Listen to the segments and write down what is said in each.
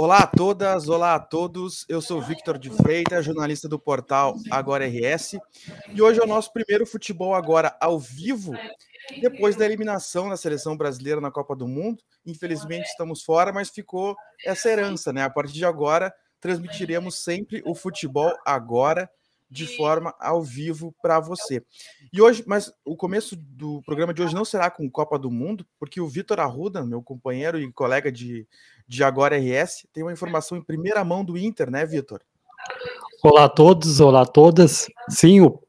Olá a todas, olá a todos. Eu sou Victor de Freitas, jornalista do portal Agora RS, e hoje é o nosso primeiro futebol agora ao vivo, depois da eliminação da seleção brasileira na Copa do Mundo. Infelizmente estamos fora, mas ficou essa herança, né? A partir de agora transmitiremos sempre o futebol agora de forma ao vivo para você. E hoje, mas o começo do programa de hoje não será com Copa do Mundo, porque o Vitor Arruda, meu companheiro e colega de, de Agora RS, tem uma informação em primeira mão do Inter, né, Vitor? Olá a todos, olá a todas. Sim, o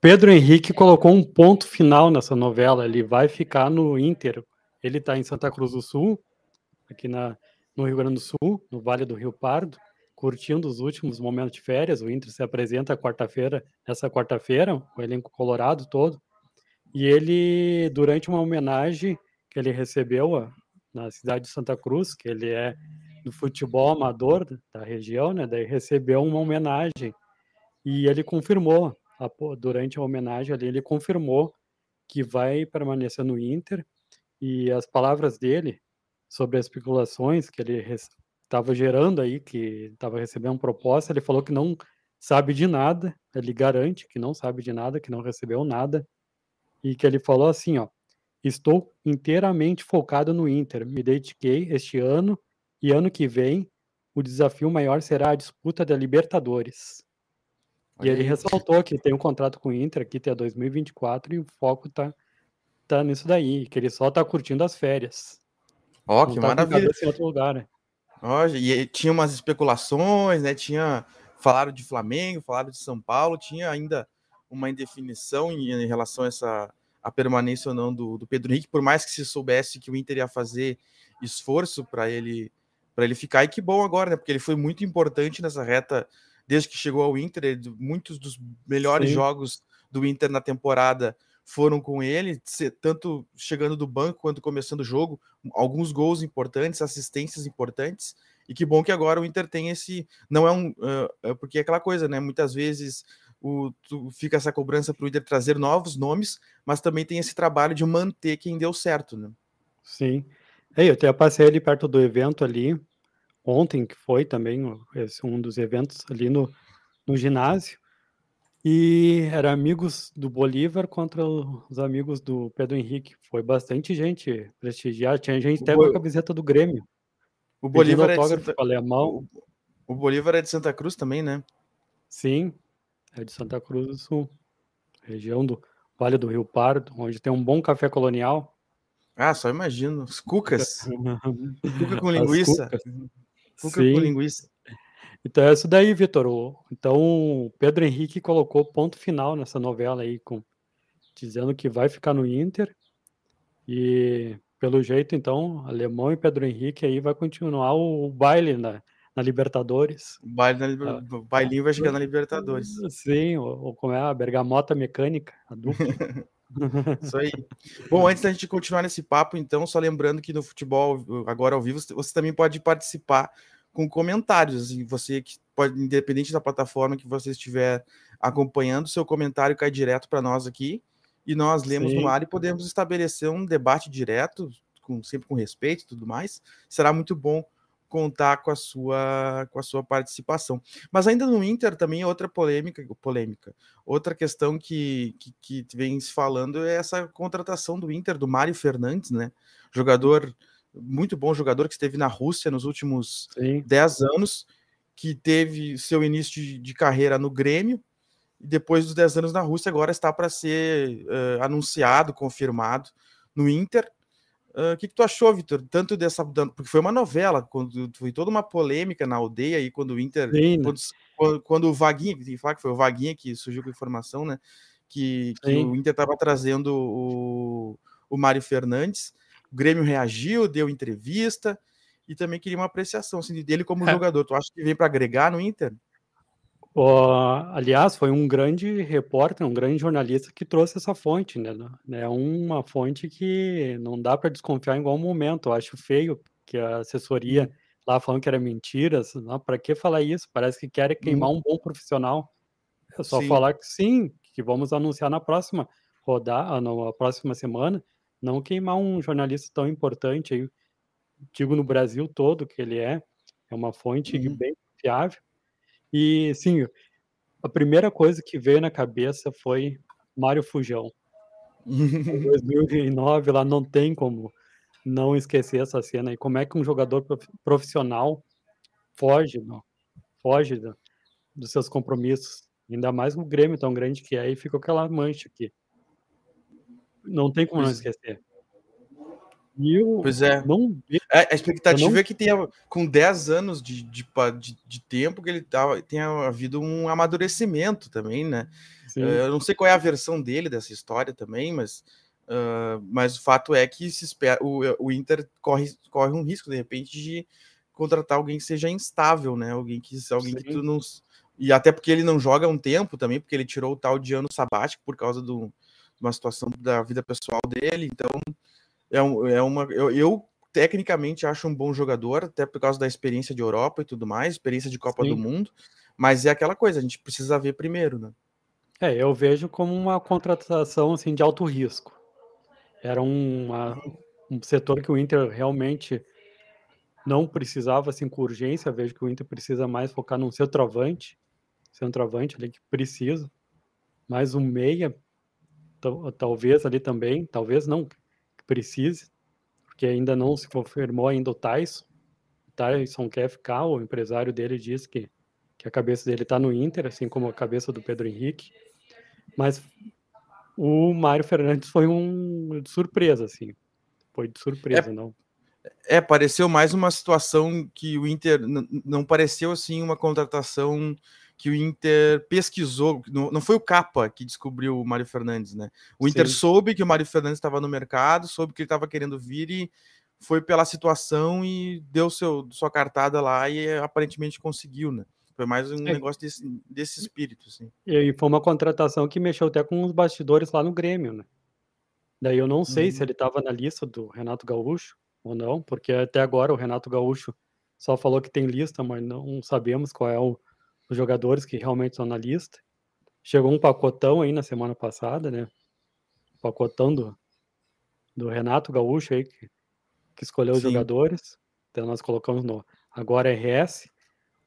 Pedro Henrique colocou um ponto final nessa novela. Ele vai ficar no Inter. Ele está em Santa Cruz do Sul, aqui na, no Rio Grande do Sul, no Vale do Rio Pardo curtindo os últimos momentos de férias. O Inter se apresenta quarta-feira, essa quarta-feira, o elenco colorado todo. E ele, durante uma homenagem que ele recebeu na cidade de Santa Cruz, que ele é do futebol amador da região, né? Daí recebeu uma homenagem e ele confirmou durante a homenagem ali, ele confirmou que vai permanecer no Inter e as palavras dele sobre as especulações que ele estava gerando aí, que estava recebendo proposta, ele falou que não sabe de nada, ele garante que não sabe de nada, que não recebeu nada, e que ele falou assim, ó, estou inteiramente focado no Inter, me dediquei este ano e ano que vem o desafio maior será a disputa da Libertadores. Olha e ele aí. ressaltou que tem um contrato com o Inter aqui até 2024 e o foco tá, tá nisso daí, que ele só tá curtindo as férias. Ó, oh, que tá maravilha. Em outro lugar, né? e tinha umas especulações, né? Tinha falaram de Flamengo, falaram de São Paulo, tinha ainda uma indefinição em, em relação a essa a permanência ou não do, do, Pedro Henrique, por mais que se soubesse que o Inter ia fazer esforço para ele para ele ficar, e que bom agora, né? Porque ele foi muito importante nessa reta desde que chegou ao Inter, ele, muitos dos melhores Sim. jogos do Inter na temporada foram com ele, tanto chegando do banco quanto começando o jogo, alguns gols importantes, assistências importantes. E que bom que agora o Inter tem esse. Não é um. Uh, porque é aquela coisa, né? Muitas vezes o, tu, fica essa cobrança para o Inter trazer novos nomes, mas também tem esse trabalho de manter quem deu certo, né? Sim. Ei, eu até passei ali perto do evento ali, ontem, que foi também esse, um dos eventos ali no, no ginásio. E era amigos do Bolívar contra os amigos do Pedro Henrique. Foi bastante gente prestigiar. Tinha gente até com a camiseta do Grêmio. O Bolívar é de Santa... alemão. O Bolívar é de Santa Cruz também, né? Sim, é de Santa Cruz do Sul. Região do Vale do Rio Pardo, onde tem um bom café colonial. Ah, só imagino. Os cucas. cuca com linguiça. Cuca com linguiça. Então é isso daí, Vitor. Então o Pedro Henrique colocou ponto final nessa novela aí, com, dizendo que vai ficar no Inter. E pelo jeito, então, Alemão e Pedro Henrique aí vai continuar o, o baile na, na Libertadores. O baile na, ah, o bailinho vai chegar na Libertadores. Sim, ou, como é a bergamota mecânica, a dupla. Isso aí. Bom, antes da gente continuar nesse papo, então, só lembrando que no futebol agora ao vivo você também pode participar com comentários. Assim, você que pode, independente da plataforma que você estiver acompanhando, seu comentário cai direto para nós aqui e nós lemos Sim. no ar e podemos estabelecer um debate direto, com, sempre com respeito e tudo mais. Será muito bom contar com a sua com a sua participação. Mas ainda no Inter também é outra polêmica, polêmica. Outra questão que, que, que vem se falando é essa contratação do Inter do Mário Fernandes, né? Jogador muito bom jogador que esteve na Rússia nos últimos Sim. 10 anos, que teve seu início de, de, carreira no Grêmio, e depois dos 10 anos na Rússia, agora está para ser uh, anunciado, confirmado no Inter. O uh, que, que tu achou, Vitor? Tanto dessa. Porque foi uma novela, quando foi toda uma polêmica na aldeia aí, quando o Inter. Quando, quando, quando, o Vaguinha, tem que falar que foi o Vaguinha que surgiu com a informação, né? Que, que o Inter estava trazendo o, o Mário Fernandes. O Grêmio reagiu, deu entrevista e também queria uma apreciação assim, dele como é. jogador. Tu acha que vem para agregar no Inter? Aliás, foi um grande repórter, um grande jornalista que trouxe essa fonte, né? É uma fonte que não dá para desconfiar em igual momento. Eu acho feio que a assessoria hum. lá falando que era mentiras. Para que falar isso? Parece que querem queimar hum. um bom profissional. É só sim. falar que sim, que vamos anunciar na próxima rodada, na próxima semana, não queimar um jornalista tão importante aí, digo no Brasil todo que ele é, é uma fonte uhum. bem fiável. E, sim, a primeira coisa que veio na cabeça foi Mário Fujão. em 2009, lá não tem como não esquecer essa cena. E como é que um jogador profissional foge, não, foge do, dos seus compromissos? Ainda mais no Grêmio tão grande que é, e ficou aquela mancha aqui. Não tem como não é. esquecer. E eu pois é. Não, é, a expectativa não... é que tenha, com 10 anos de, de, de, de tempo, que ele tava, tenha havido um amadurecimento também, né? Sim. Eu não sei qual é a versão dele dessa história também, mas, uh, mas o fato é que se espera, o, o Inter corre, corre um risco, de repente, de contratar alguém que seja instável, né? Alguém que, alguém que tu não. E até porque ele não joga um tempo também, porque ele tirou o tal de ano sabático por causa do, de uma situação da vida pessoal dele, então é, um, é uma. Eu, eu, tecnicamente acho um bom jogador, até por causa da experiência de Europa e tudo mais, experiência de Copa Sim. do Mundo, mas é aquela coisa, a gente precisa ver primeiro, né? É, eu vejo como uma contratação assim de alto risco. Era uma, um setor que o Inter realmente não precisava assim com urgência. Eu vejo que o Inter precisa mais focar num centroavante, centroavante ali que precisa, mais um meia, talvez ali também, talvez não, precise, porque ainda não se confirmou ainda o Tyson. O Tyson quer ficar, o empresário dele diz que, que a cabeça dele está no Inter, assim como a cabeça do Pedro Henrique. Mas o Mário Fernandes foi um de surpresa, assim. Foi de surpresa, é, não. É, pareceu mais uma situação que o Inter não pareceu assim uma contratação que o Inter pesquisou, não, não foi o Capa que descobriu o Mário Fernandes, né? O Inter Sim. soube que o Mário Fernandes estava no mercado, soube que ele estava querendo vir e foi pela situação e deu seu, sua cartada lá e aparentemente conseguiu, né? Foi mais um é. negócio desse, desse espírito, assim. E foi uma contratação que mexeu até com os bastidores lá no Grêmio, né? Daí eu não sei uhum. se ele estava na lista do Renato Gaúcho ou não, porque até agora o Renato Gaúcho só falou que tem lista, mas não sabemos qual é o, os jogadores que realmente estão na lista. Chegou um pacotão aí na semana passada, né? pacotão do, do Renato Gaúcho aí, que, que escolheu Sim. os jogadores. Então nós colocamos no agora RS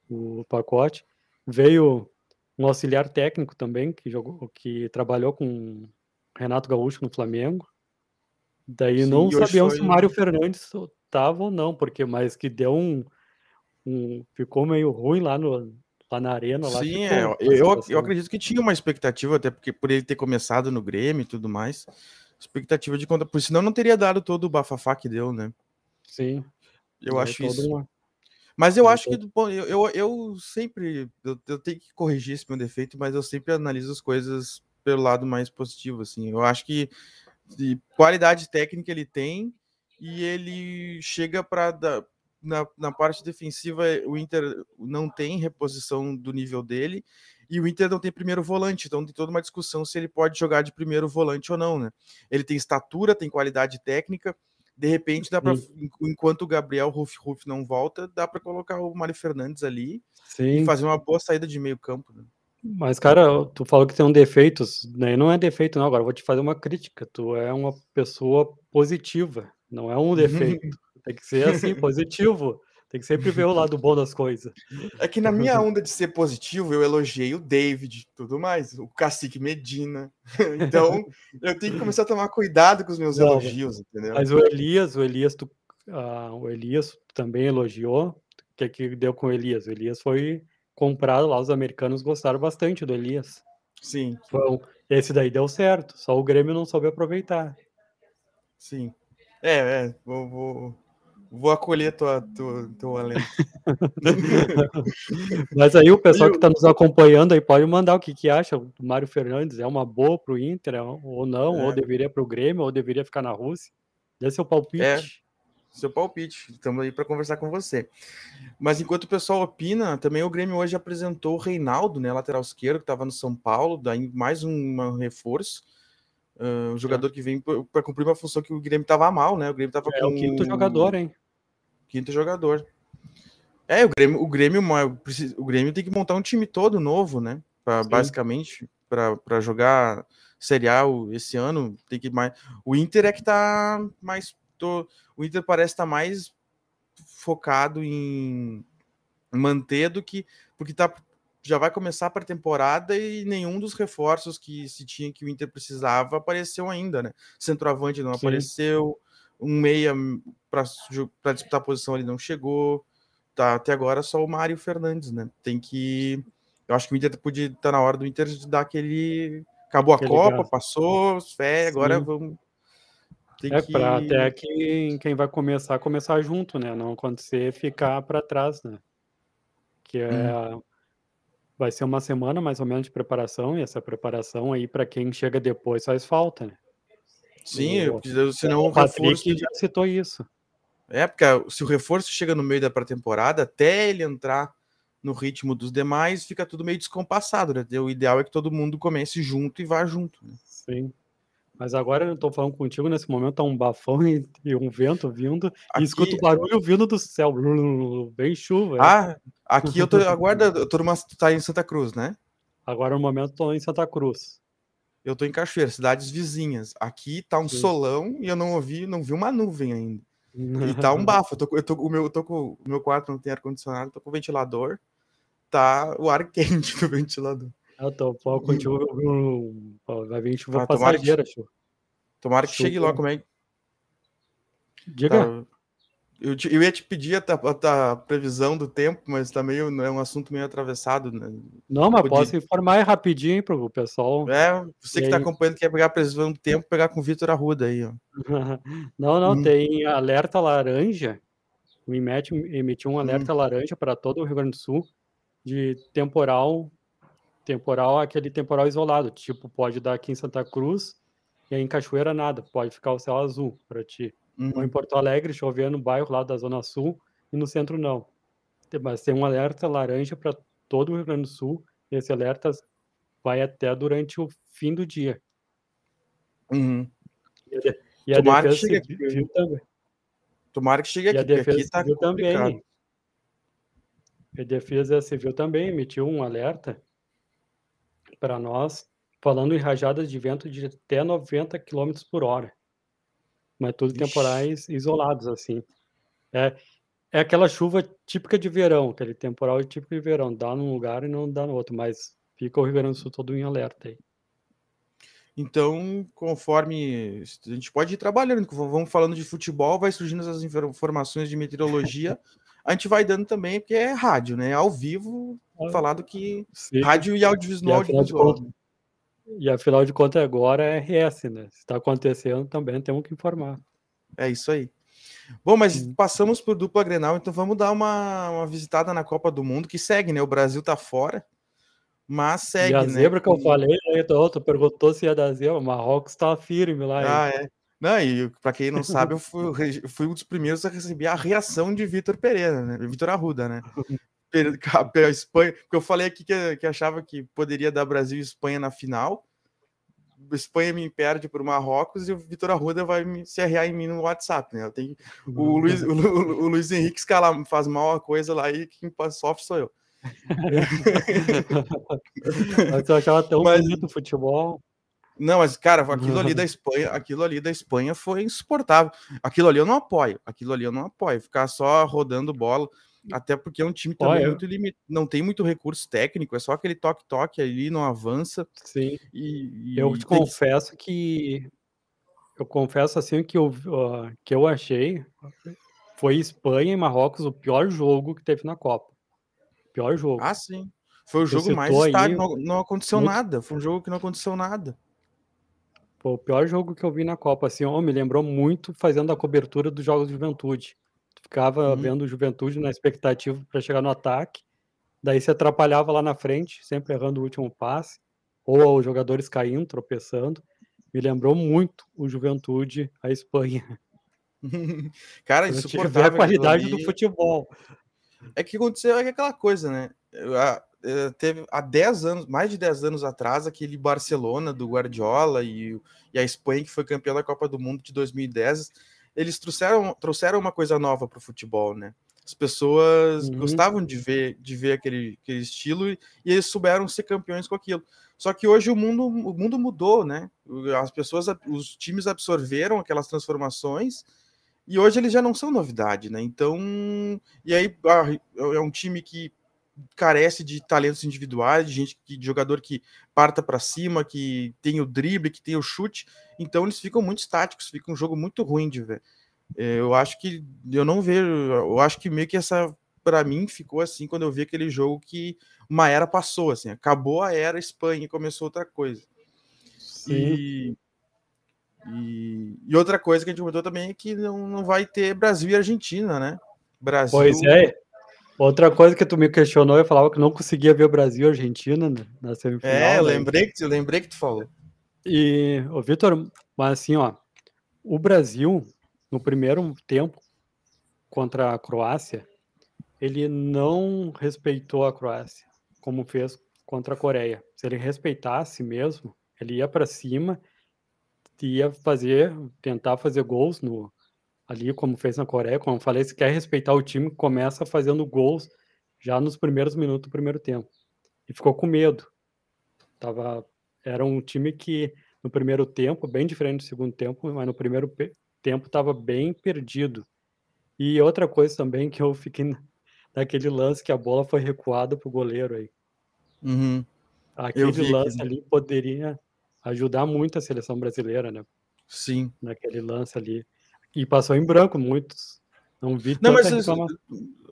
o pacote. Veio um auxiliar técnico também, que jogou, que trabalhou com Renato Gaúcho no Flamengo. Daí Sim, não sabíamos se o Mário Fernandes estava ou não, porque mas que deu um, um ficou meio ruim lá no lá na arena. Lá Sim, é, eu, eu acredito que tinha uma expectativa, até porque por ele ter começado no Grêmio e tudo mais, expectativa de conta, por senão não teria dado todo o bafafá que deu, né? Sim. Eu acho isso. Uma... Mas eu acho que bom, eu, eu, eu sempre eu, eu, tenho que corrigir esse meu defeito, mas eu sempre analiso as coisas pelo lado mais positivo, assim. Eu acho que qualidade técnica ele tem e ele chega para na, na parte defensiva, o Inter não tem reposição do nível dele e o Inter não tem primeiro volante, então tem toda uma discussão se ele pode jogar de primeiro volante ou não, né? Ele tem estatura, tem qualidade técnica, de repente dá para enquanto o Gabriel Ruf Ruf não volta, dá para colocar o Mário Fernandes ali Sim. e fazer uma boa saída de meio campo. Né? Mas, cara, tu falou que tem um defeitos, né? Não é defeito, não. Agora vou te fazer uma crítica. Tu é uma pessoa positiva, não é um defeito. Tem que ser assim, positivo. Tem que sempre ver o lado bom das coisas. É que na minha onda de ser positivo, eu elogiei o David tudo mais, o Cacique Medina. Então, eu tenho que começar a tomar cuidado com os meus Não, elogios, entendeu? Mas o Elias, o Elias, tu, uh, o Elias também elogiou. O que, é que deu com o Elias? O Elias foi comprado lá, os americanos gostaram bastante do Elias. Sim. Foi, esse daí deu certo, só o Grêmio não soube aproveitar. Sim. É, é, vou, vou, Vou acolher tua, tua, teu alento. Mas aí o pessoal que está nos acompanhando aí pode mandar o que, que acha do Mário Fernandes. É uma boa para o Inter é ou não? É. Ou deveria para o Grêmio, ou deveria ficar na Rússia? Dê seu palpite. É, seu palpite. Estamos aí para conversar com você. Mas enquanto o pessoal opina, também o Grêmio hoje apresentou o Reinaldo, né, lateral esquerdo, que estava no São Paulo, daí mais um reforço. Uh, um jogador é. que vem para cumprir uma função que o Grêmio estava mal, né? O Grêmio estava é, com o quinto jogador, hein? Quinto jogador. É, o Grêmio, o Grêmio, o Grêmio tem que montar um time todo novo, né? Pra, basicamente, para jogar serial esse ano, tem que mais. O Inter é que tá mais. Tô... O Inter parece estar tá mais focado em manter do que porque tá já vai começar a pré-temporada e nenhum dos reforços que se tinha que o Inter precisava apareceu ainda, né? Centroavante não Sim. apareceu, um meia para disputar a posição ali não chegou. Tá até agora só o Mário Fernandes, né? Tem que eu acho que o Inter podia estar tá na hora do Inter de dar aquele acabou a Copa, passou, fé, agora vamos tem é que... para até que quem vai começar começar junto, né? Não acontecer ficar para trás, né? Que é hum. Vai ser uma semana mais ou menos de preparação e essa preparação aí para quem chega depois faz falta, né? Sim, o, senão o Patrick reforço... já citou isso. É, porque se o reforço chega no meio da pré-temporada, até ele entrar no ritmo dos demais, fica tudo meio descompassado, né? O ideal é que todo mundo comece junto e vá junto. Né? Sim. Mas agora eu tô falando contigo, nesse momento tá um bafão e, e um vento vindo, aqui, e escuto o barulho vindo do céu, bem chuva. Ah, aqui eu tô, aguarda, eu tô numa, tá em Santa Cruz, né? Agora no momento tô em Santa Cruz. Eu tô em Cachoeira, cidades vizinhas. Aqui tá um Sim. solão e eu não ouvi, não vi uma nuvem ainda. E tá um bafo. Eu tô, eu tô, o, meu, eu tô com, o meu quarto não tem ar-condicionado, tô com o ventilador. Tá o ar quente do ventilador. Eu tô contigo, vai vir chuva ah, passageira, que, tomara que chegue logo, como é Diga. Tá, eu, te, eu ia te pedir a, a, a, previsão do tempo, mas tá meio, é um assunto meio atravessado, né? Não, mas posso informar informar para o pessoal. É, você e que está acompanhando quer pegar a previsão do tempo, pegar com o Vitor Arruda aí, ó. não, não, hum. tem alerta laranja. O IMET emitiu um alerta hum. laranja para todo o Rio Grande do Sul de temporal temporal aquele temporal isolado, tipo, pode dar aqui em Santa Cruz e aí em Cachoeira nada, pode ficar o céu azul para ti. Uhum. Ou em Porto Alegre, chover no bairro lá da Zona Sul e no centro não. Mas tem um alerta laranja para todo o Rio Grande do Sul e esse alerta vai até durante o fim do dia. Uhum. E a, e a Tomara defesa que civil aqui. também. Tomara que chegue aqui, e a defesa aqui tá civil também. A defesa civil também emitiu um alerta para nós, falando em rajadas de vento de até 90 km por hora. Mas tudo Ixi. temporais isolados, assim. É, é aquela chuva típica de verão, aquele temporal típico de verão. Dá num lugar e não dá no outro, mas fica o Rio Grande do Sul todo em alerta aí. Então, conforme a gente pode ir trabalhando, vamos falando de futebol, vai surgindo as informações de meteorologia, a gente vai dando também, porque é rádio, né? Ao vivo, falado que sim. rádio e audiovisual. E audiovisual. Conta, e afinal de contas, agora é RS, né? Se está acontecendo também, temos que informar. É isso aí. Bom, mas passamos por dupla Grenal, então vamos dar uma, uma visitada na Copa do Mundo, que segue, né? O Brasil tá fora, mas segue, e a né? zebra que eu falei, aí, tu perguntou se ia dar zebra, o Marrocos tá firme lá. Ah, é. Não, e para quem não sabe, eu fui, fui, um dos primeiros a receber a reação de Vitor Pereira, né? Vitor Arruda, né? Pela Espanha, porque eu falei aqui que, que achava que poderia dar Brasil e Espanha na final. Espanha me perde por Marrocos e o Vitor Arruda vai me, se arrear em mim no WhatsApp, né? Eu tenho, o, Luiz, o, o Luiz Henrique escala, faz mal a coisa lá e quem sofre sou eu. Mas eu achava tão Mas... bonito o futebol. Não, mas, cara, aquilo ali da Espanha, aquilo ali da Espanha foi insuportável. Aquilo ali eu não apoio. Aquilo ali eu não apoio. Ficar só rodando bola. Até porque é um time também Olha, muito limitado, não tem muito recurso técnico, é só aquele toque-toque ali, não avança. Sim. E, e eu te confesso que eu confesso assim que eu, uh, que eu achei foi Espanha e Marrocos o pior jogo que teve na Copa. Pior jogo. Ah, sim. Foi o jogo mais estádio, não, não aconteceu muito... nada. Foi um jogo que não aconteceu nada. Foi o pior jogo que eu vi na Copa, assim, ó, me lembrou muito fazendo a cobertura dos jogos de juventude. Ficava uhum. vendo juventude na expectativa para chegar no ataque, daí se atrapalhava lá na frente, sempre errando o último passe, ou os jogadores caindo, tropeçando. Me lembrou muito o Juventude, a Espanha. Cara, isso é a qualidade ali... do futebol. É que aconteceu é aquela coisa, né? Eh, teve há 10 anos, mais de 10 anos atrás, aquele Barcelona do Guardiola e, e a Espanha, que foi campeão da Copa do Mundo de 2010, eles trouxeram, trouxeram uma coisa nova para o futebol, né? As pessoas uhum. gostavam de ver, de ver aquele, aquele estilo e, e, eles souberam ser campeões com aquilo. Só que hoje o mundo, o mundo mudou, né? As pessoas, os times absorveram aquelas transformações E hoje eles já não são novidade, né? Então, e aí ah, é um time que carece de talentos individuais, de gente, de jogador que parta para cima, que tem o drible, que tem o chute. Então eles ficam muito estáticos, fica um jogo muito ruim de ver. É, eu acho que eu não vejo, eu acho que meio que essa para mim ficou assim quando eu vi aquele jogo que uma era passou, assim, acabou a era Espanha e começou outra coisa. E, e, e, outra coisa que a gente comentou também é que não, não vai ter Brasil e Argentina, né? Brasil. Pois é. Outra coisa que tu me questionou, eu falava que não conseguia ver o Brasil e Argentina na semifinal. É, eu né? lembrei, que, eu lembrei que tu falou. E, o Vitor, mas assim, ó, o Brasil, no primeiro tempo contra a Croácia, ele não respeitou a Croácia, como fez contra a Coreia. Se ele respeitasse mesmo, ele ia para cima, ia fazer, tentar fazer gols no ali, como fez na Coreia. Como eu falei, se quer respeitar o time, começa fazendo gols já nos primeiros minutos do primeiro tempo. E ficou com medo. Tava, era um time que no primeiro tempo, bem diferente do segundo tempo, mas no primeiro tempo estava bem perdido. E outra coisa também que eu fiquei naquele lance que a bola foi recuada para o goleiro aí. Uhum. Aquele lance ali poderia ajudar muito a seleção brasileira, né? Sim. Naquele lance ali. E passou em branco muitos. Não vi não, mas,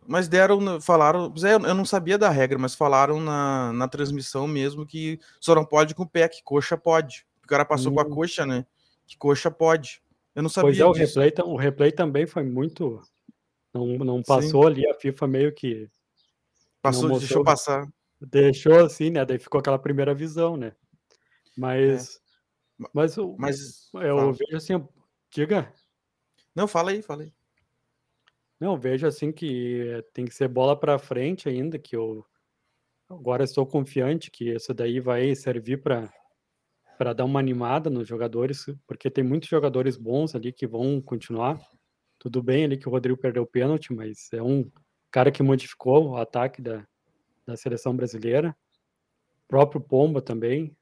mas deram, falaram, eu não sabia da regra, mas falaram na, na transmissão mesmo que só não pode com o pé, que coxa pode. O cara passou hum. com a hum. coxa, né? Que coxa pode. Eu não sabia. Pois é, o replay, o replay também foi muito não, não passou Sim. ali, a FIFA meio que. Passou, mostrou, deixou passar. Deixou assim, né? Daí ficou aquela primeira visão, né? Mas. É. Mas, mas eu fala. vejo assim, diga. Não, fala aí, fala aí. Não, vejo assim que tem que ser bola para frente ainda, que eu agora estou confiante que isso daí vai servir para para dar uma animada nos jogadores, porque tem muitos jogadores bons ali que vão continuar. Tudo bem ali que o Rodrigo perdeu o pênalti, mas é um cara que modificou o ataque da, da seleção brasileira. O próprio Pomba também.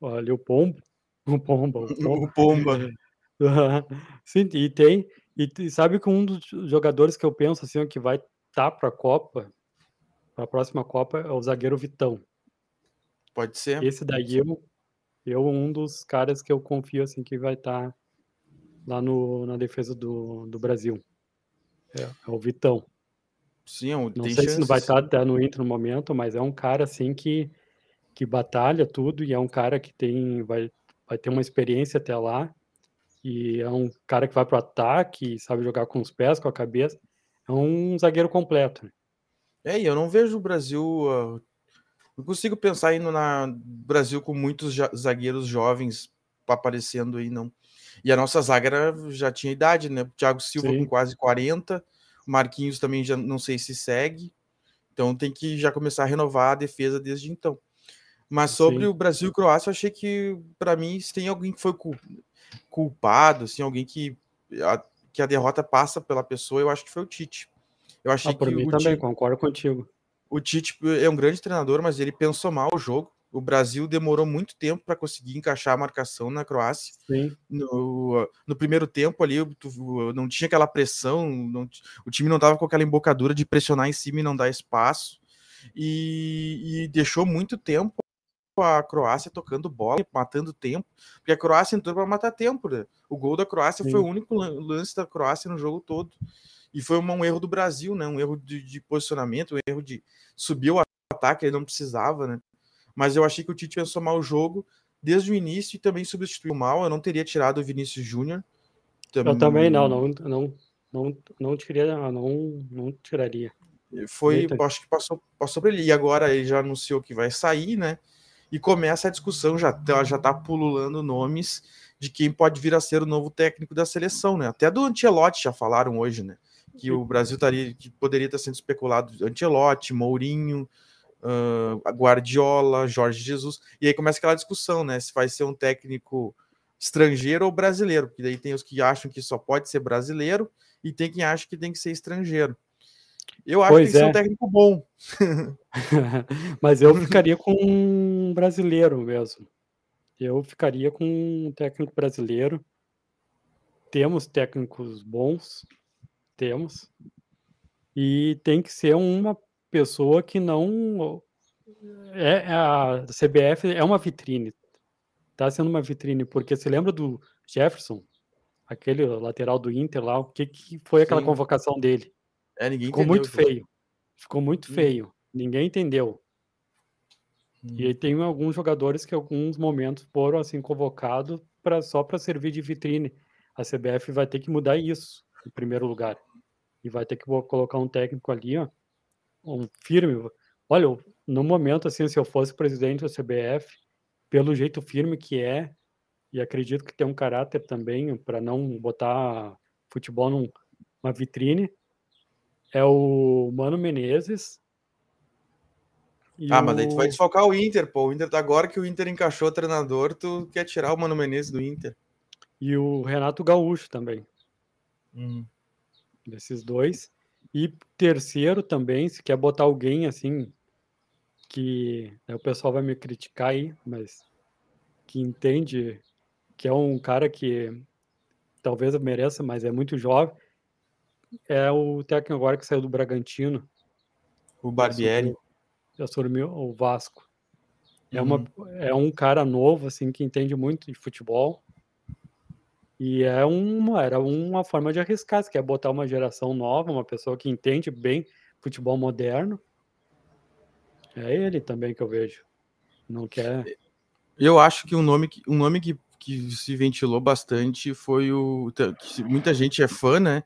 Ali o Pombo. O Pomba. O Pomba. o Pomba. Sim, e tem. E sabe que um dos jogadores que eu penso assim, que vai estar tá para a Copa, para a próxima Copa, é o zagueiro Vitão. Pode ser. Esse daí eu, eu um dos caras que eu confio assim que vai estar tá lá no, na defesa do, do Brasil. É, é o Vitão. Sim, é não sei se não vai estar até no Inter no momento, mas é um cara assim que, que batalha tudo e é um cara que tem vai, vai ter uma experiência até lá e é um cara que vai para o ataque, sabe jogar com os pés, com a cabeça. É um zagueiro completo. Né? É, e eu não vejo o Brasil. Uh, não consigo pensar indo na Brasil com muitos zagueiros jovens aparecendo aí, não. E a nossa zaga era, já tinha idade, né? Thiago Silva Sim. com quase 40, o Marquinhos também já não sei se segue. Então tem que já começar a renovar a defesa desde então. Mas sobre Sim. o Brasil e Croácia, eu achei que, para mim, se tem alguém que foi culpado, assim, alguém que a, que a derrota passa pela pessoa, eu acho que foi o Tite. Eu achei ah, por que mim também, Tite, concordo contigo. O Tite é um grande treinador, mas ele pensou mal o jogo. O Brasil demorou muito tempo para conseguir encaixar a marcação na Croácia. Sim. No, no primeiro tempo ali, não tinha aquela pressão, não, o time não estava com aquela embocadura de pressionar em cima e não dar espaço. E, e deixou muito tempo a Croácia tocando bola, matando tempo, porque a Croácia entrou para matar tempo. Né? O gol da Croácia Sim. foi o único lance da Croácia no jogo todo. E foi um erro do Brasil, né? Um erro de, de posicionamento, um erro de subir o ataque, ele não precisava, né? mas eu achei que o Tite pensou mal o jogo desde o início e também substituiu mal. Eu não teria tirado o Vinícius Júnior. Também... Eu também não, não, não, não, não, tiraria, não, não tiraria. Foi, acho que passou, passou por ele. E agora ele já anunciou que vai sair, né? E começa a discussão, já, tá, já tá pululando nomes de quem pode vir a ser o novo técnico da seleção, né? Até do Ancelotti já falaram hoje, né? Que o Brasil estaria, que poderia estar sendo especulado Ancelotti, Mourinho, uh, Guardiola, Jorge Jesus, e aí começa aquela discussão, né? Se vai ser um técnico estrangeiro ou brasileiro, porque daí tem os que acham que só pode ser brasileiro e tem quem acha que tem que ser estrangeiro. Eu acho pois que tem que é. ser um é. técnico bom. Mas eu ficaria com um brasileiro mesmo. Eu ficaria com um técnico brasileiro. temos técnicos bons, temos, e tem que ser uma pessoa que não é, é a CBF é uma vitrine, tá sendo uma vitrine porque você lembra do Jefferson, aquele lateral do Inter lá, o que, que foi aquela Sim. convocação dele? É, ninguém Ficou muito feio. Ficou muito hum. feio. Ninguém entendeu. Hum. E aí tem alguns jogadores que em alguns momentos foram assim convocados para só para servir de vitrine. A CBF vai ter que mudar isso em primeiro lugar. E vai ter que colocar um técnico ali, ó, um firme. Olha, no momento assim, se eu fosse presidente da CBF, pelo jeito firme que é, e acredito que tem um caráter também para não botar futebol numa vitrine, é o Mano Menezes. Ah, o... mas aí tu vai desfocar o Inter, pô. O Inter, agora que o Inter encaixou o treinador, tu quer tirar o Mano Menezes do Inter. E o Renato Gaúcho também. Hum. Desses dois. E terceiro também, se quer botar alguém assim, que né, o pessoal vai me criticar aí, mas que entende que é um cara que talvez mereça, mas é muito jovem, é o técnico agora que saiu do Bragantino. O Barbieri. Já assumiu o Vasco. É, uma, uhum. é um cara novo, assim, que entende muito de futebol. E é uma, era uma forma de arriscar. Se quer botar uma geração nova, uma pessoa que entende bem futebol moderno. É ele também que eu vejo. Não quer. Eu acho que um nome que, um nome que, que se ventilou bastante foi o. Que muita gente é fã, né?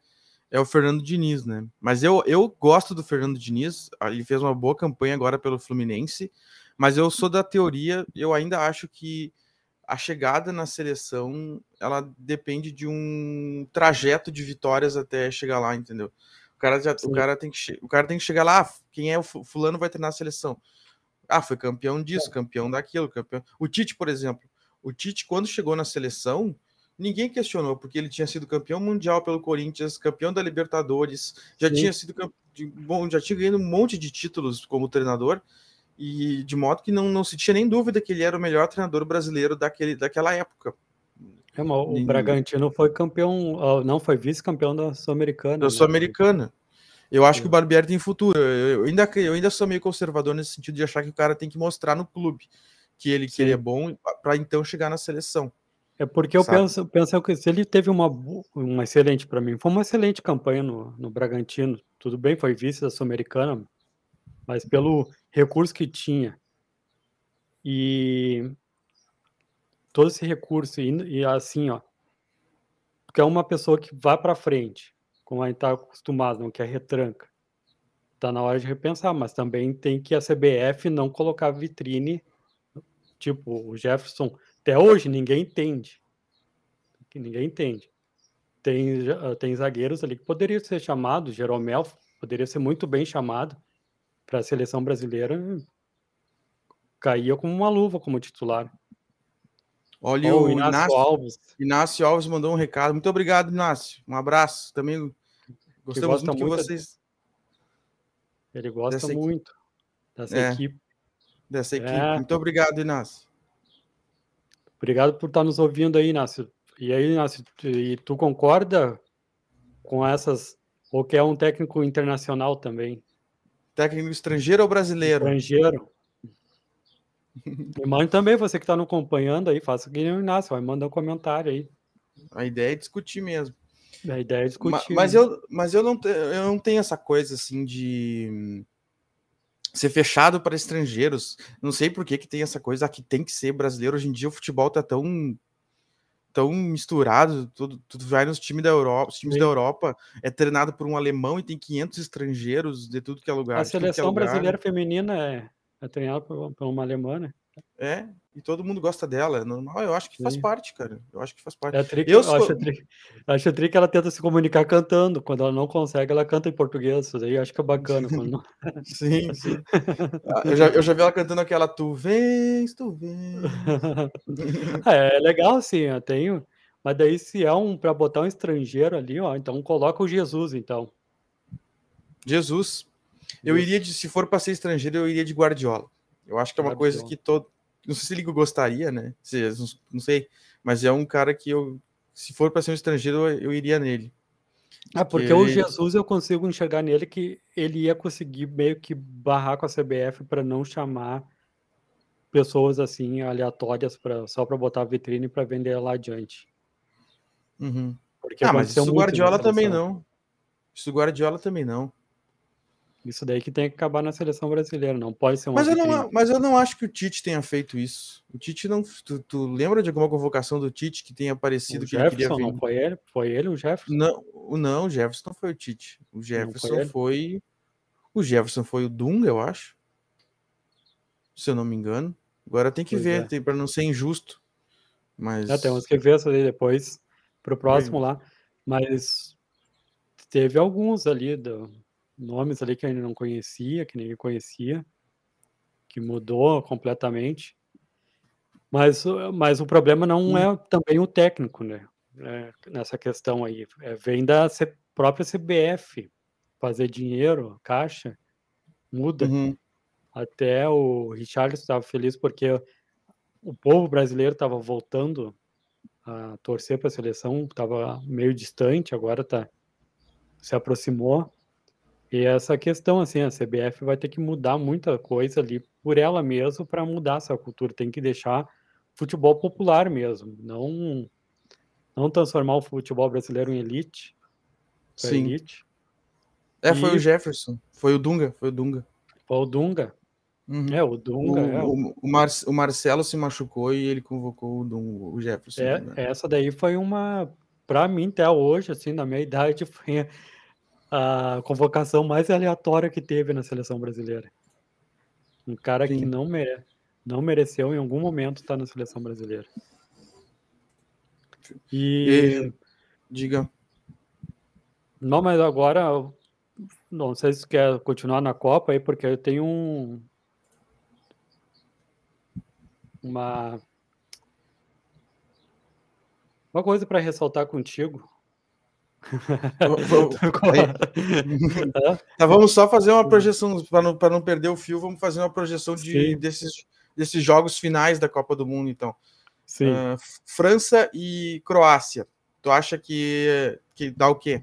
É o Fernando Diniz, né? Mas eu, eu gosto do Fernando Diniz, ele fez uma boa campanha agora pelo Fluminense, mas eu sou da teoria, eu ainda acho que a chegada na seleção, ela depende de um trajeto de vitórias até chegar lá, entendeu? O cara, já, o cara, tem, que, o cara tem que chegar lá, ah, quem é o fulano vai treinar a seleção. Ah, foi campeão disso, é. campeão daquilo, campeão. O Tite, por exemplo, o Tite, quando chegou na seleção, ninguém questionou, porque ele tinha sido campeão mundial pelo Corinthians, campeão da Libertadores, já Sim. tinha sido bom, já tinha ganhado um monte de títulos como treinador, e de modo que não, não se tinha nem dúvida que ele era o melhor treinador brasileiro daquele, daquela época. É, o Bragantino foi campeão, não foi vice-campeão da Sul-Americana. Da né? Sul-Americana. Eu acho Sim. que o Barbieri tem futuro. Eu, ainda, eu ainda sou meio conservador nesse sentido de achar que o cara tem que mostrar no clube que ele, que ele é bom para então chegar na seleção. É porque eu penso, penso que se ele teve uma, uma excelente para mim, foi uma excelente campanha no, no Bragantino. Tudo bem, foi vice da Sul-Americana, mas pelo recurso que tinha e todo esse recurso e, e assim, ó, porque é uma pessoa que vai para frente, como a gente está acostumado, não quer retranca. Tá na hora de repensar, mas também tem que a CBF não colocar vitrine, tipo o Jefferson até hoje ninguém entende. Que ninguém entende. Tem, ah, tem zagueiros ali que poderiam ser chamados, Jeromel poderia ser muito bem chamado para a seleção brasileira. Caía como uma luva como titular. Olha oh, o Inácio, Inácio, Alves. Inácio Alves mandou um recado. Muito obrigado, Inácio. Um abraço. Também gostamos muito, muito que vocês. Ele gosta dessa muito dessa é, equipe. Dessa equipe. É. Muito obrigado, Inácio. Obrigado por estar nos ouvindo aí, Inácio. E aí, Inácio, e tu concorda com essas, ou quer um técnico internacional também? Técnico estrangeiro ou brasileiro? Estrangeiro. E mande também, você que está nos acompanhando aí, faça que o Inácio, vai mandar um comentário aí. A ideia é discutir mesmo. A ideia é discutir. Mas, mas eu, mas eu, não, eu não tenho essa coisa assim de ser fechado para estrangeiros. Não sei por que, que tem essa coisa que tem que ser brasileiro. Hoje em dia o futebol tá tão tão misturado, tudo, tudo vai nos times da Europa, os times Sim. da Europa é treinado por um alemão e tem 500 estrangeiros de tudo que é lugar. A é seleção lugar. brasileira feminina é, é treinada por, por uma alemã, né? É, e todo mundo gosta dela. É normal, eu acho que faz Sim. parte, cara. Eu acho que faz parte. É trick, eu sou... acho, trick, acho trick que ela tenta se comunicar cantando. Quando ela não consegue, ela canta em português. Isso daí eu acho que é bacana. Não... sim, sim. Ah, eu, já, eu já vi ela cantando aquela Tu vens, tu vens. é, é legal, sim. Eu tenho. Mas daí, se é um para botar um estrangeiro ali, ó, então coloca o Jesus, então. Jesus. Eu iria de, se for para ser estrangeiro, eu iria de Guardiola. Eu acho que é uma coisa que todo. Não sei se ele gostaria, né? Se, não sei, mas é um cara que eu. se for para ser um estrangeiro, eu, eu iria nele. Ah, porque o Jesus eu consigo enxergar nele que ele ia conseguir meio que barrar com a CBF para não chamar pessoas assim aleatórias para só para botar vitrine para vender lá adiante. Uhum. Porque ah, mas isso do Guardiola também não. Isso do Guardiola também não. Isso daí que tem que acabar na seleção brasileira, não pode ser uma. Mas eu não, mas eu não acho que o Tite tenha feito isso. O Tite não. Tu, tu lembra de alguma convocação do Tite que tenha aparecido o que Jefferson, ele queria ver? Não foi ele? Foi ele o Jefferson? Não, não, o Jefferson não foi o Tite. O Jefferson foi, foi, O Jefferson foi o Dunga, eu acho. Se eu não me engano. Agora tem que pois ver, é. para não ser injusto. Mas. É, temos que ver isso aí depois para o próximo lá. Mas teve alguns ali do, nomes ali que a gente não conhecia, que ninguém conhecia, que mudou completamente. Mas, mas o problema não é também o técnico, né? É, nessa questão aí. É, vem da C, própria CBF fazer dinheiro, caixa, muda. Uhum. Até o Richard estava feliz porque o povo brasileiro estava voltando a torcer para a seleção, estava meio distante, agora tá, se aproximou. E essa questão, assim, a CBF vai ter que mudar muita coisa ali por ela mesma para mudar essa cultura. Tem que deixar futebol popular mesmo, não não transformar o futebol brasileiro em elite. Sim. Elite. É, foi e... o Jefferson, foi o Dunga, foi o Dunga. Foi o Dunga. Uhum. É, o Dunga. O, é. o, o, Mar, o, Marcelo se machucou e ele convocou o, Dunga, o Jefferson. É, né? Essa daí foi uma, para mim até hoje, assim, na minha idade, foi a convocação mais aleatória que teve na seleção brasileira. Um cara Sim. que não, mere... não mereceu em algum momento estar na seleção brasileira. E... e... Diga. Não, mas agora não sei se quer continuar na Copa aí, porque eu tenho um uma uma coisa para ressaltar contigo tá, vamos só fazer uma projeção para não, não perder o fio. Vamos fazer uma projeção de, desses, desses jogos finais da Copa do Mundo, então. Uh, França e Croácia. Tu acha que, que dá o quê?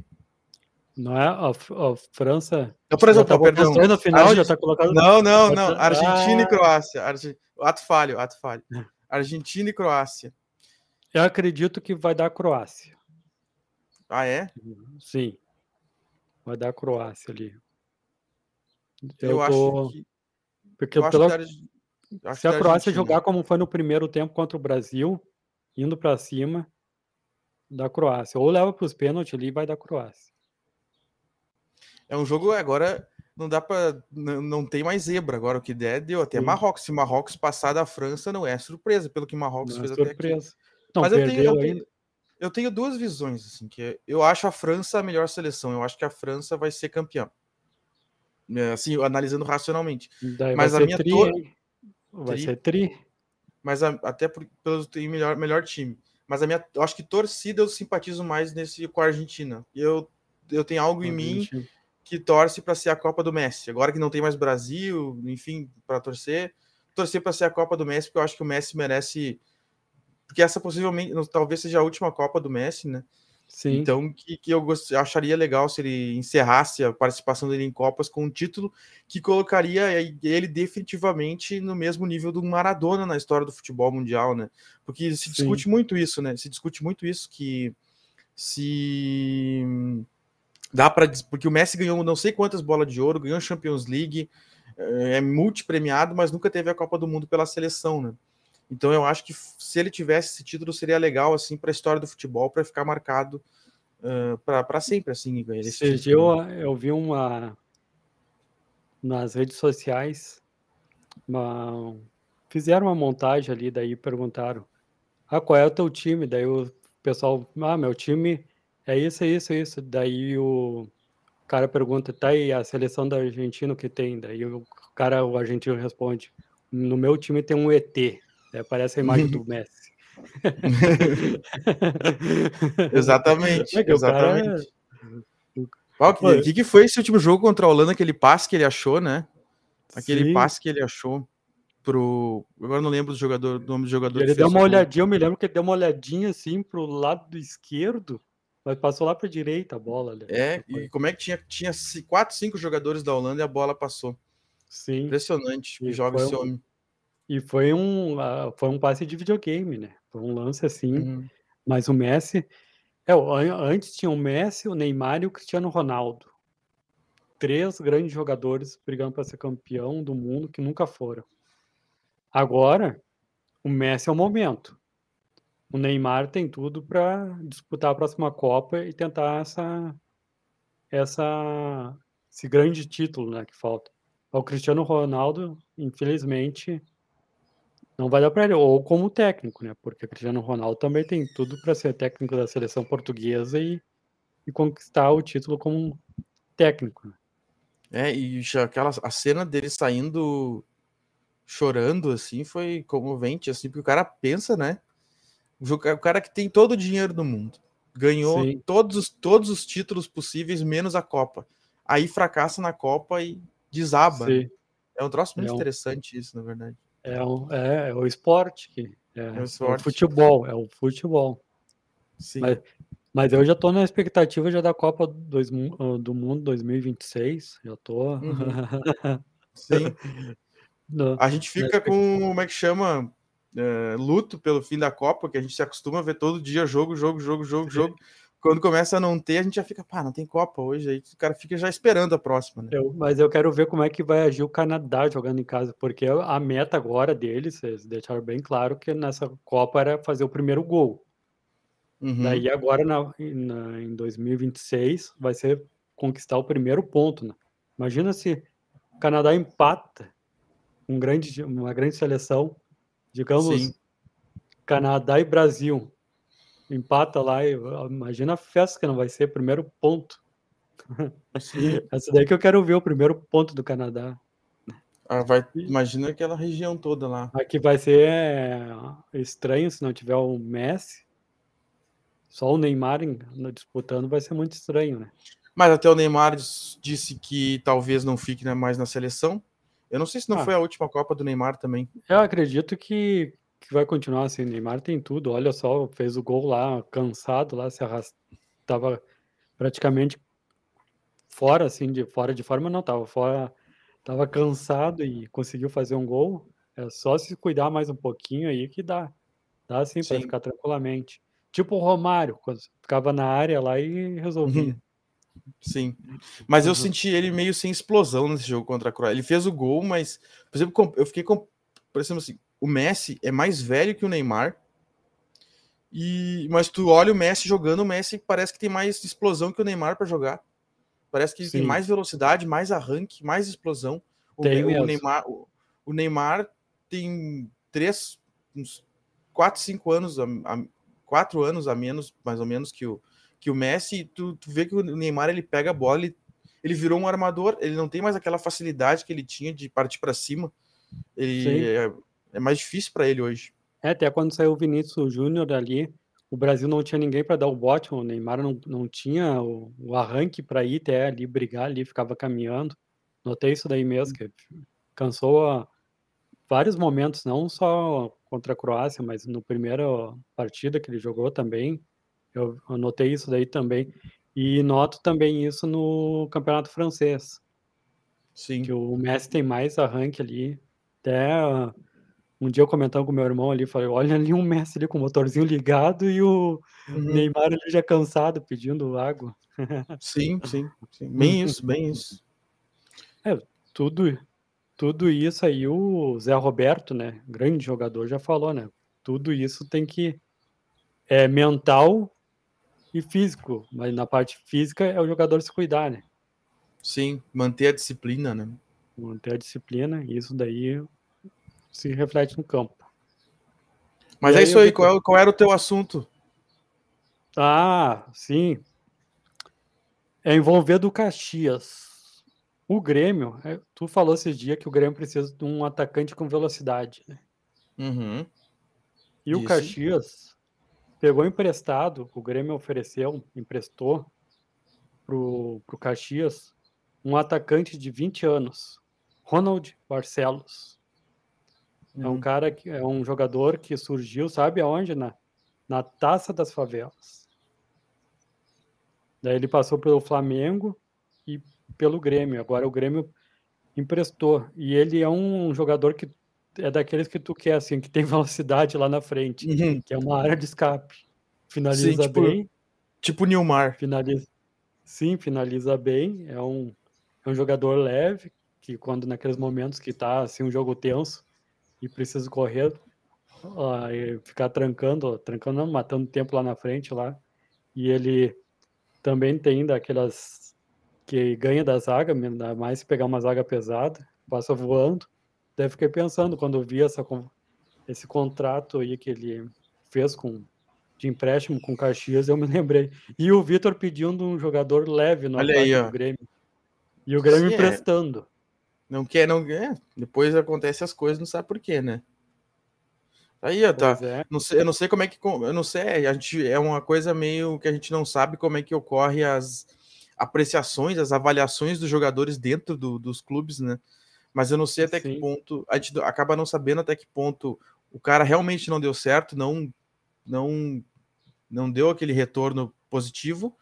Não é a, a França. Não, por exemplo, tá perdão. No final Argent... já tá colocado. Não, não, não. Argentina ah. e Croácia. Argent... Ato falho, ato falho. Argentina e Croácia. Eu acredito que vai dar Croácia. Ah, é? Sim. Vai dar a Croácia ali. Eu, eu tô... acho que. Porque eu pela... que se a Croácia jogar como foi no primeiro tempo contra o Brasil, indo para cima, da Croácia. Ou leva para os pênaltis ali e vai da Croácia. É um jogo agora. Não dá para. Não, não tem mais zebra agora. O que der, deu. Até Sim. Marrocos. Se Marrocos passar da França, não é surpresa, pelo que Marrocos não é fez é até aqui. Não, Mas eu tenho, eu tenho, eu tenho duas visões, assim, que eu acho a França a melhor seleção. Eu acho que a França vai ser campeã. É, assim, analisando racionalmente. Daí mas a minha tri, vai tri, ser tri. Mas a, até por, pelo tem melhor melhor time. Mas a minha, eu acho que torcida eu simpatizo mais nesse com a Argentina. Eu eu tenho algo em mim que torce para ser a Copa do Messi. Agora que não tem mais Brasil, enfim, para torcer, torcer para ser a Copa do Messi, porque eu acho que o Messi merece porque essa possivelmente talvez seja a última Copa do Messi, né? Sim. Então, que, que eu gost... acharia legal se ele encerrasse a participação dele em Copas com um título que colocaria ele definitivamente no mesmo nível do Maradona na história do futebol mundial, né? Porque se discute Sim. muito isso, né? Se discute muito isso que se dá para porque o Messi ganhou não sei quantas bolas de ouro, ganhou a Champions League, é multipremiado, mas nunca teve a Copa do Mundo pela seleção, né? Então eu acho que se ele tivesse esse título seria legal assim para a história do futebol para ficar marcado uh, para sempre assim. Esse dia eu, eu vi uma nas redes sociais uma, fizeram uma montagem ali daí perguntaram ah qual é o teu time? Daí o pessoal ah meu time é isso é isso é isso. Daí o cara pergunta tá aí a seleção da Argentina que tem? Daí o cara o argentino responde no meu time tem um ET é, parece a imagem do Messi. exatamente, é exatamente. O que, que, foi esse último jogo contra a Holanda? Aquele passe que ele achou, né? Aquele Sim. passe que ele achou. pro. Agora não lembro do jogador, do nome do jogador. Ele deu uma olhadinha, eu me lembro que ele deu uma olhadinha assim pro lado do esquerdo, mas passou lá pra direita a bola. Ali. É, e como é que tinha, tinha quatro, cinco jogadores da Holanda e a bola passou. Sim. Impressionante que joga esse um, homem. E foi um, uh, foi um passe de videogame, né? Foi um lance assim. Uhum. Mas o Messi. É, antes tinha o Messi, o Neymar e o Cristiano Ronaldo. Três grandes jogadores brigando para ser campeão do mundo que nunca foram. Agora, o Messi é o momento. O Neymar tem tudo para disputar a próxima Copa e tentar essa, essa, esse grande título né, que falta. O Cristiano Ronaldo, infelizmente, não vai dar para ele, ou como técnico, né? Porque o Cristiano Ronaldo também tem tudo para ser técnico da seleção portuguesa e, e conquistar o título como técnico. Né? É, e aquela a cena dele saindo chorando, assim, foi comovente, assim, porque o cara pensa, né? O cara que tem todo o dinheiro do mundo, ganhou todos os, todos os títulos possíveis, menos a Copa. Aí fracassa na Copa e desaba. Sim. É um troço muito é um, interessante isso, na verdade. É, um, é, é o esporte, é, é, o esporte. é o futebol, é o futebol. Sim. Mas, mas eu já estou na expectativa já da Copa dois, do Mundo 2026. Já estou. Uhum. Sim. No, a gente fica com, como é que chama? Uh, luto pelo fim da Copa, que a gente se acostuma a ver todo dia jogo, jogo, jogo, jogo, jogo. Quando começa a não ter, a gente já fica, pá, não tem Copa hoje. Aí o cara fica já esperando a próxima, né? Eu, mas eu quero ver como é que vai agir o Canadá jogando em casa, porque a meta agora deles, eles deixaram bem claro que nessa Copa era fazer o primeiro gol. Uhum. Daí agora, na, na, em 2026, vai ser conquistar o primeiro ponto, né? Imagina se o Canadá empata um grande, uma grande seleção, digamos, Sim. Canadá e Brasil, empata lá, e, imagina a festa que não vai ser, primeiro ponto. Essa daí que eu quero ver, o primeiro ponto do Canadá. Ah, vai, imagina aquela região toda lá. Aqui vai ser é, estranho se não tiver o Messi. Só o Neymar disputando vai ser muito estranho, né? Mas até o Neymar disse que talvez não fique mais na seleção. Eu não sei se não ah. foi a última Copa do Neymar também. Eu acredito que, que vai continuar assim. Neymar tem tudo. Olha só, fez o gol lá, cansado lá, se arrastava praticamente fora, assim, de fora de forma, não, tava fora, tava cansado e conseguiu fazer um gol. É só se cuidar mais um pouquinho aí que dá. Dá assim para ficar tranquilamente. Tipo o Romário, quando ficava na área lá e resolvia. Uhum. Sim. Mas eu uhum. senti ele meio sem explosão nesse jogo contra a Croácia. Ele fez o gol, mas, por exemplo, eu fiquei com. Por exemplo, assim, o Messi é mais velho que o Neymar. E, mas tu olha o Messi jogando, o Messi parece que tem mais explosão que o Neymar para jogar. Parece que ele tem mais velocidade, mais arranque, mais explosão. O, o Neymar, o, o, Neymar tem três, uns quatro, cinco anos, a, a, quatro anos a menos, mais ou menos, que o, que o Messi, tu, tu vê que o Neymar ele pega a bola, ele, ele virou um armador, ele não tem mais aquela facilidade que ele tinha de partir para cima. Ele é, mais difícil para ele hoje. É, até quando saiu o Vinícius Júnior ali, o Brasil não tinha ninguém para dar o bote, o Neymar não, não tinha o, o arranque para ir até ali brigar ali, ficava caminhando. Notei isso daí mesmo, que cansou a vários momentos, não só contra a Croácia, mas no primeiro partida que ele jogou também, eu anotei isso daí também. E noto também isso no campeonato francês. Sim. Que o Messi tem mais arranque ali. Até uh, um dia eu comentando com meu irmão ali, falei, olha ali um Messi ali com o motorzinho ligado e o uhum. Neymar ali já cansado pedindo água. Sim, sim, sim. Bem isso, bem isso. É, tudo, tudo isso aí o Zé Roberto, né, grande jogador, já falou, né? Tudo isso tem que é mental e físico, mas na parte física é o jogador se cuidar, né? Sim, manter a disciplina, né? Manter a disciplina, e isso daí se reflete no campo. Mas e é isso aí, qual, qual era o teu assunto? Ah, sim. É envolver do Caxias. O Grêmio, é, tu falou esses dias que o Grêmio precisa de um atacante com velocidade, né? Uhum. E Isso. o Caxias pegou emprestado, o Grêmio ofereceu, emprestou pro, pro Caxias um atacante de 20 anos, Ronald Barcelos. É um cara que é um jogador que surgiu, sabe aonde? Na, na taça das favelas. Daí ele passou pelo Flamengo e pelo Grêmio. Agora o Grêmio emprestou. E ele é um jogador que é daqueles que tu quer, assim, que tem velocidade lá na frente, Uhum. que é uma área de escape. Finaliza Sim, tipo- bem. Tipo Nilmar. Finaliza. Sim, finaliza bem. É um, é um jogador leve, que quando naqueles momentos que tá assim, um jogo tenso e precisa correr, e ficar trancando, trancando não, matando tempo lá na frente lá. E ele também tem daquelas que ganha da zaga, ainda mais se pegar uma zaga pesada, passa voando. Daí fiquei pensando quando eu vi essa, esse contrato aí que ele fez com de empréstimo com o Caxias, eu me lembrei. E o Vitor pedindo um jogador leve no Olha aí, do Grêmio. E o Grêmio Sim, é. Não quer, não é. Depois acontece as coisas, não sabe por quê, né? Aí, ó, tá. É. Não sei, eu não sei como é que. Eu não sei, a gente, é uma coisa meio que a gente não sabe como é que ocorre as apreciações, as avaliações dos jogadores dentro do- dos clubes, né? Mas eu não sei até que Sim. ponto. A gente acaba não sabendo até que ponto o cara realmente não deu certo, não, não, não deu aquele retorno positivo,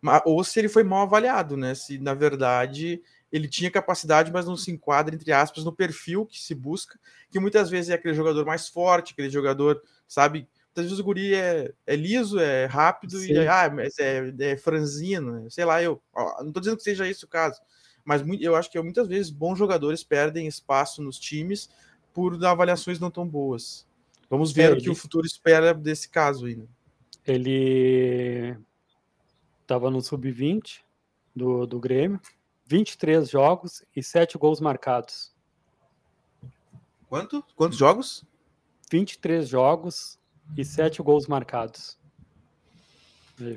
ma- ou se ele foi mal avaliado, né? Se na verdade ele tinha capacidade, mas não se enquadra, entre aspas, no perfil que se busca, que muitas vezes é aquele jogador mais forte, aquele jogador, sabe? Muitas vezes o guri é, é liso, é rápido Sim. e é, ah, mas é, é franzino, né? sei lá, eu ó, não tô dizendo que seja esse o caso, mas eu acho que muitas vezes bons jogadores perdem espaço nos times por avaliações não tão boas. Vamos ver É, o que ele- o futuro espera desse caso aí. né? Ele estava no sub-20 do, do Grêmio, 23 jogos e 7 gols marcados. Quanto? Quantos jogos? 23 jogos e 7 gols marcados.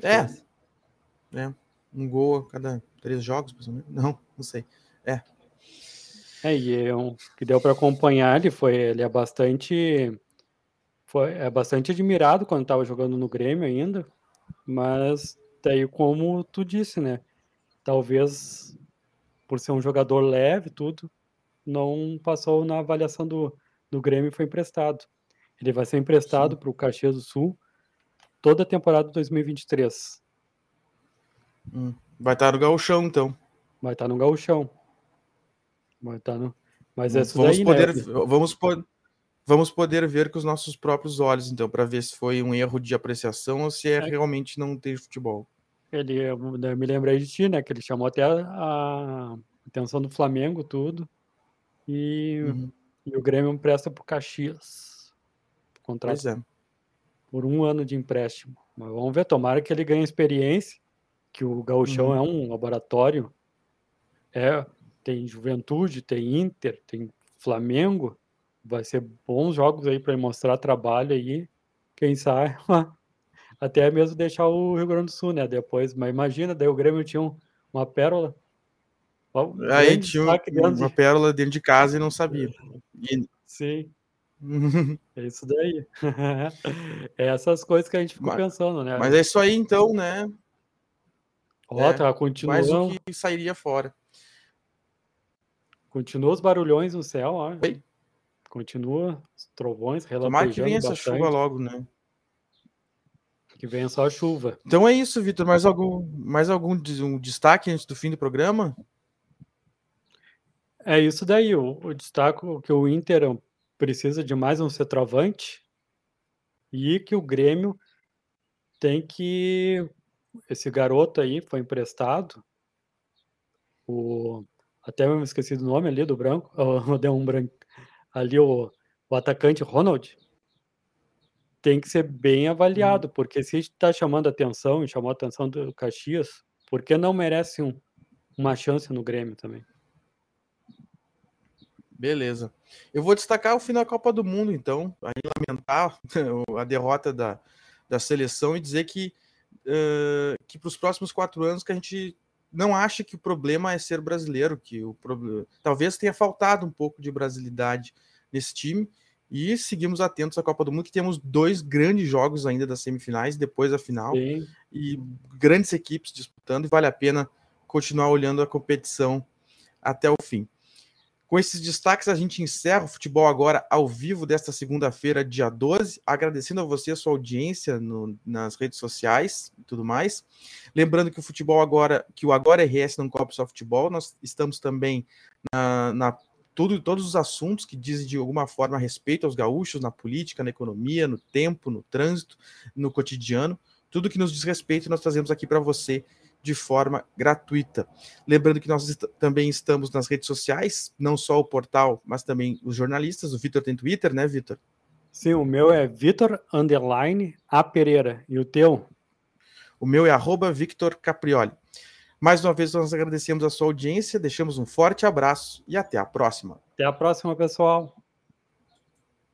É. fez. Um gol a cada três jogos, menos? Não, não sei. É, e é um, que deu para acompanhar, ele foi, ele é bastante foi, é bastante admirado quando estava jogando no Grêmio ainda, mas daí como tu disse, né? Talvez por ser um jogador leve, tudo, não passou na avaliação do, do Grêmio e foi emprestado. Ele vai ser emprestado para o Caxias do Sul toda a temporada de 2023. Vai estar no gauchão, então. Vai estar no gauchão. Vai estar no... Mas é isso vamos daí, poder, né? vamos, po- vamos poder ver com os nossos próprios olhos, então, para ver se foi um erro de apreciação ou se é, É. realmente não ter futebol. Ele, eu me lembrei de ti, né? Que ele chamou até a, atenção do Flamengo, tudo. E, Uhum. e o Grêmio empresta pro Caxias. Contrato é. por um ano de empréstimo. Mas vamos ver, tomara que ele ganhe experiência, que o Gauchão Uhum. é um laboratório. É, tem Juventude, tem Inter, tem Flamengo. Vai ser bons jogos aí para ele mostrar trabalho aí. Quem sabe até mesmo deixar o Rio Grande do Sul, né? Depois, mas imagina, daí o Grêmio tinha um- uma pérola. Um Aí tinha um- de- uma pérola dentro de casa e não sabia. E- Sim, é isso daí. é essas coisas que a gente ficou Mas- pensando, né? Mas é isso aí, então, né? Ó, é, tá, Mais o que sairia fora. continua os barulhões no céu, ó. Oi? Continua os trovões Tomara que relampejando venha essa chuva logo, né? Que venha só a chuva. Então é isso, Vitor. Mais algum, mais algum um destaque antes do fim do programa? É isso daí, o, o destaque que o Inter precisa de mais um centroavante e que o Grêmio tem que esse garoto aí foi emprestado, o até eu me esqueci do nome ali do branco, oh, deu um branco ali o, o atacante Ronald tem que ser bem avaliado, porque se está chamando atenção e chamou a atenção do Caxias, por que não merece um, uma chance no Grêmio também? Beleza. Eu vou destacar o fim da Copa do Mundo, então, aí lamentar a derrota da, da seleção e dizer que, eh, que para os próximos quatro anos que a gente não acha que o problema é ser brasileiro, que o problema talvez tenha faltado um pouco de brasilidade nesse time. E seguimos atentos à Copa do Mundo, que temos dois grandes jogos ainda das semifinais, depois da final, Sim. e grandes equipes disputando, e vale a pena continuar olhando a competição até o fim. Com esses destaques, a gente encerra o futebol agora ao vivo desta segunda-feira, dia 12. Agradecendo a você a sua audiência no, nas redes sociais e tudo mais. Lembrando que o futebol agora, que o Agora RS não cobre só futebol, nós estamos também na, na tudo, todos os assuntos que dizem de alguma forma a respeito aos gaúchos, na política, na economia, no tempo, no trânsito, no cotidiano. Tudo que nos diz respeito, nós trazemos aqui para você de forma gratuita. Lembrando que nós est também estamos nas redes sociais, não só o portal, mas também os jornalistas. O Vitor tem Twitter, né, Vitor? Sim, o meu é Vitor Underline A Pereira. E o teu? O meu é arroba Victor Caprioli. Mais uma vez, nós agradecemos a sua audiência, deixamos um forte abraço e até a próxima. Até a próxima, pessoal.